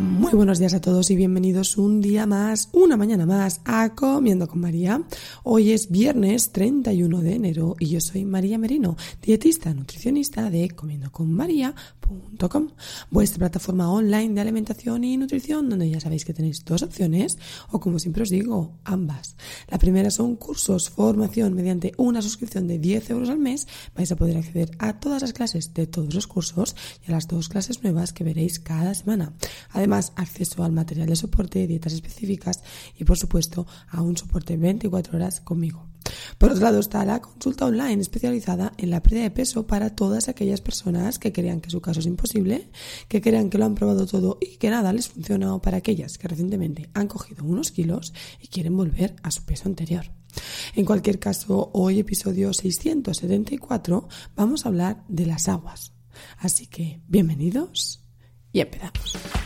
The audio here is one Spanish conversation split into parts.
Muy buenos días a todos y bienvenidos un día más, una mañana más a Comiendo con María. Hoy es viernes 31 de enero y yo soy María Merino, dietista nutricionista de comiendoconmaría.com, vuestra plataforma online de alimentación y nutrición donde ya sabéis que tenéis dos opciones o como siempre os digo, ambas. La primera son cursos, formación mediante una suscripción de 10 euros al mes. Vais a poder acceder a todas las clases de todos los cursos y a las dos clases nuevas que veréis cada semana. Además, Además, acceso al material de soporte, dietas específicas y, por supuesto, a un soporte 24 horas conmigo. Por otro lado está la consulta online especializada en la pérdida de peso para todas aquellas personas que crean que su caso es imposible, que crean que lo han probado todo y que nada les funciona o para aquellas que recientemente han cogido unos kilos y quieren volver a su peso anterior. En cualquier caso, hoy episodio 674 vamos a hablar de las aguas. Así que bienvenidos y empezamos.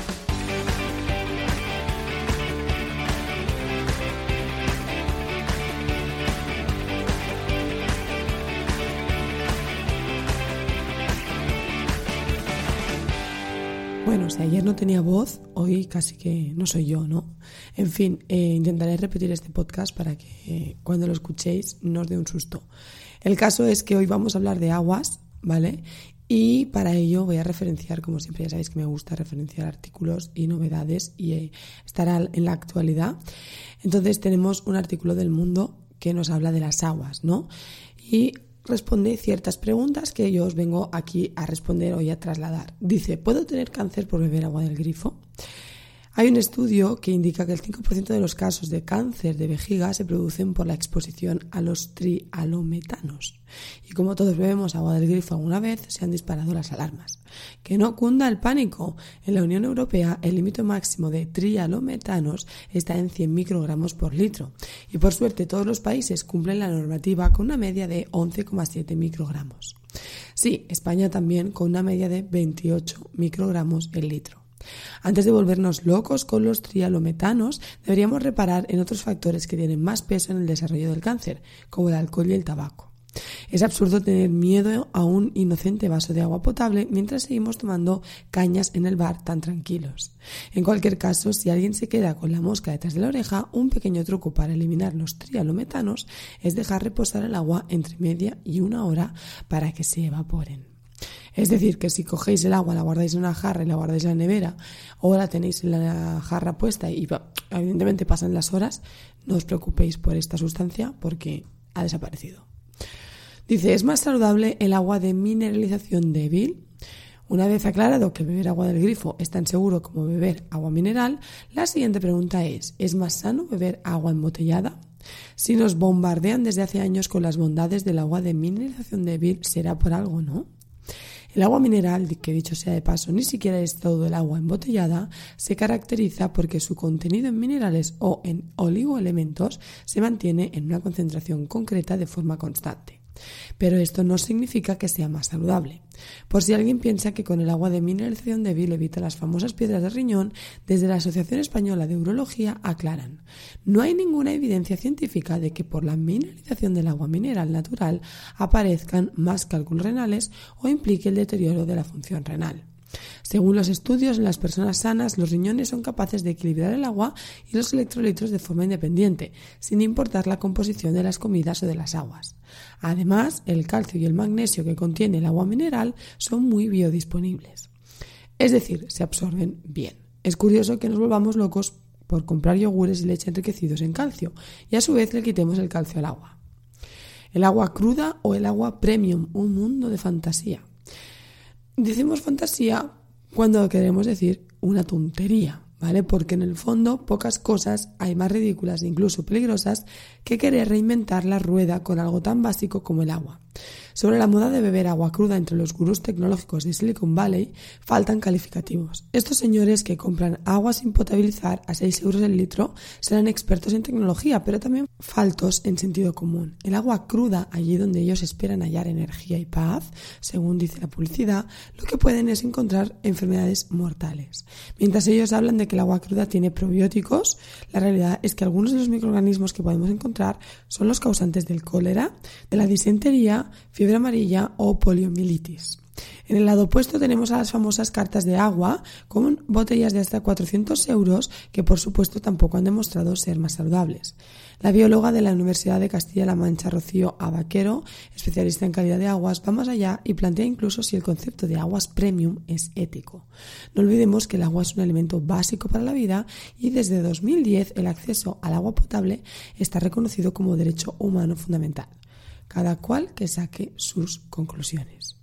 Bueno, si ayer no tenía voz, hoy casi que no soy yo, ¿no? En fin, eh, intentaré repetir este podcast para que cuando lo escuchéis no os dé un susto. El caso es que hoy vamos a hablar de aguas, ¿vale? Y para ello voy a referenciar, como siempre ya sabéis que me gusta referenciar artículos y novedades y eh, estará en la actualidad. Entonces tenemos un artículo del mundo que nos habla de las aguas, ¿no? Y responde ciertas preguntas que yo os vengo aquí a responder o a trasladar. Dice, ¿puedo tener cáncer por beber agua del grifo? Hay un estudio que indica que el 5% de los casos de cáncer de vejiga se producen por la exposición a los trialometanos. Y como todos bebemos agua del grifo alguna vez, se han disparado las alarmas. Que no cunda el pánico. En la Unión Europea el límite máximo de trialometanos está en 100 microgramos por litro. Y por suerte todos los países cumplen la normativa con una media de 11,7 microgramos. Sí, España también con una media de 28 microgramos el litro. Antes de volvernos locos con los trialometanos, deberíamos reparar en otros factores que tienen más peso en el desarrollo del cáncer, como el alcohol y el tabaco. Es absurdo tener miedo a un inocente vaso de agua potable mientras seguimos tomando cañas en el bar tan tranquilos. En cualquier caso, si alguien se queda con la mosca detrás de la oreja, un pequeño truco para eliminar los trialometanos es dejar reposar el agua entre media y una hora para que se evaporen. Es decir, que si cogéis el agua, la guardáis en una jarra y la guardáis en la nevera, o la tenéis en la jarra puesta y evidentemente pasan las horas, no os preocupéis por esta sustancia porque ha desaparecido. Dice, ¿es más saludable el agua de mineralización débil? Una vez aclarado que beber agua del grifo es tan seguro como beber agua mineral, la siguiente pregunta es, ¿es más sano beber agua embotellada? Si nos bombardean desde hace años con las bondades del agua de mineralización débil, será por algo, ¿no? El agua mineral, que dicho sea de paso, ni siquiera es todo el agua embotellada, se caracteriza porque su contenido en minerales o en oligoelementos se mantiene en una concentración concreta de forma constante. Pero esto no significa que sea más saludable. Por si alguien piensa que con el agua de mineralización débil evita las famosas piedras de riñón, desde la Asociación Española de Urología aclaran, no hay ninguna evidencia científica de que por la mineralización del agua mineral natural aparezcan más cálculos renales o implique el deterioro de la función renal. Según los estudios, en las personas sanas los riñones son capaces de equilibrar el agua y los electrolitos de forma independiente, sin importar la composición de las comidas o de las aguas. Además, el calcio y el magnesio que contiene el agua mineral son muy biodisponibles. Es decir, se absorben bien. Es curioso que nos volvamos locos por comprar yogures y leche enriquecidos en calcio y a su vez le quitemos el calcio al agua. El agua cruda o el agua premium, un mundo de fantasía. Decimos fantasía cuando queremos decir una tontería, Porque en el fondo pocas cosas hay más ridículas e incluso peligrosas que querer reinventar la rueda con algo tan básico como el agua. Sobre la moda de beber agua cruda entre los gurús tecnológicos de Silicon Valley faltan calificativos. Estos señores que compran agua sin potabilizar a 6 euros el litro serán expertos en tecnología, pero también faltos en sentido común. El agua cruda, allí donde ellos esperan hallar energía y paz, según dice la publicidad, lo que pueden es encontrar enfermedades mortales. Mientras ellos hablan de que el agua cruda tiene probióticos, la realidad es que algunos de los microorganismos que podemos encontrar son los causantes del cólera, de la disentería, fiebre amarilla o poliomielitis. En el lado opuesto tenemos a las famosas cartas de agua con botellas de hasta 400 euros que por supuesto tampoco han demostrado ser más saludables. La bióloga de la Universidad de Castilla-La Mancha, Rocío Abaquero, especialista en calidad de aguas, va más allá y plantea incluso si el concepto de aguas premium es ético. No olvidemos que el agua es un elemento básico para la vida y desde 2010 el acceso al agua potable está reconocido como derecho humano fundamental cada cual que saque sus conclusiones.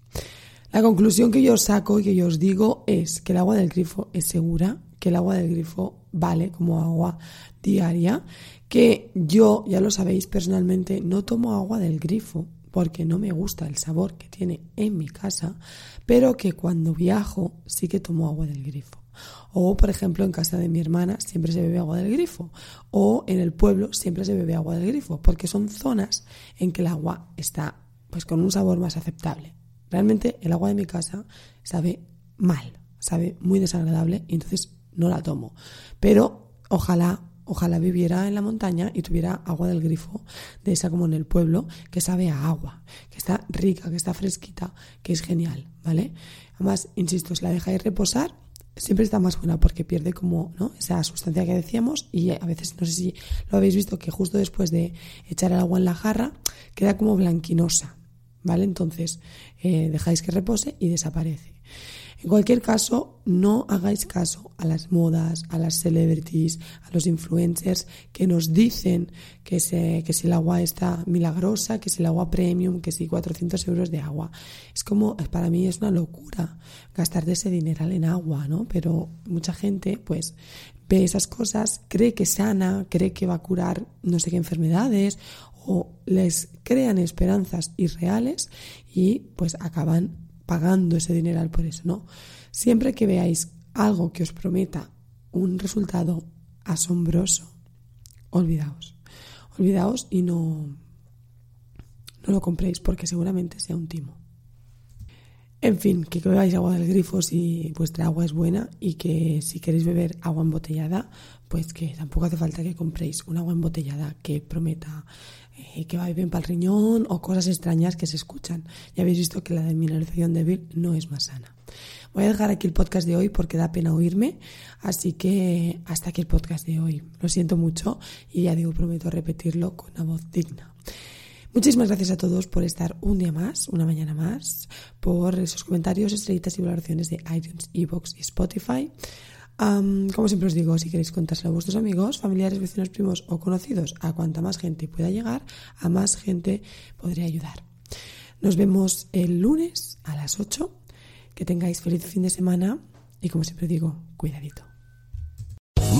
La conclusión que yo saco y que yo os digo es que el agua del grifo es segura, que el agua del grifo vale como agua diaria, que yo, ya lo sabéis personalmente, no tomo agua del grifo porque no me gusta el sabor que tiene en mi casa, pero que cuando viajo sí que tomo agua del grifo. O, por ejemplo, en casa de mi hermana siempre se bebe agua del grifo. O en el pueblo siempre se bebe agua del grifo, porque son zonas en que el agua está pues con un sabor más aceptable. Realmente el agua de mi casa sabe mal, sabe muy desagradable y entonces no la tomo. Pero ojalá ojalá viviera en la montaña y tuviera agua del grifo, de esa como en el pueblo, que sabe a agua, que está rica, que está fresquita, que es genial, ¿vale? Además, insisto, si la dejáis reposar, siempre está más buena porque pierde como ¿no? esa sustancia que decíamos y a veces no sé si lo habéis visto que justo después de echar el agua en la jarra queda como blanquinosa, ¿vale? Entonces eh, dejáis que repose y desaparece. En cualquier caso, no hagáis caso a las modas, a las celebrities, a los influencers que nos dicen que, se, que si el agua está milagrosa, que si el agua premium, que si 400 euros de agua. Es como, para mí es una locura gastarte ese dineral en agua, ¿no? Pero mucha gente, pues, ve esas cosas, cree que sana, cree que va a curar no sé qué enfermedades o les crean esperanzas irreales y pues acaban pagando ese dineral por eso, ¿no? Siempre que veáis algo que os prometa un resultado asombroso, olvidaos. Olvidaos y no, no lo compréis porque seguramente sea un timo. En fin, que bebáis agua del grifo si vuestra agua es buena y que si queréis beber agua embotellada, pues que tampoco hace falta que compréis un agua embotellada que prometa eh, que va bien para el riñón o cosas extrañas que se escuchan. Ya habéis visto que la demineralización débil no es más sana. Voy a dejar aquí el podcast de hoy porque da pena oírme, así que hasta aquí el podcast de hoy. Lo siento mucho y ya digo, prometo repetirlo con una voz digna. Muchísimas gracias a todos por estar un día más, una mañana más, por esos comentarios, estrellitas y valoraciones de iTunes, Evox y Spotify. Como siempre os digo, si queréis contárselo a vuestros amigos, familiares, vecinos, primos o conocidos, a cuanta más gente pueda llegar, a más gente podré ayudar. Nos vemos el lunes a las 8. Que tengáis feliz fin de semana y como siempre digo, cuidadito.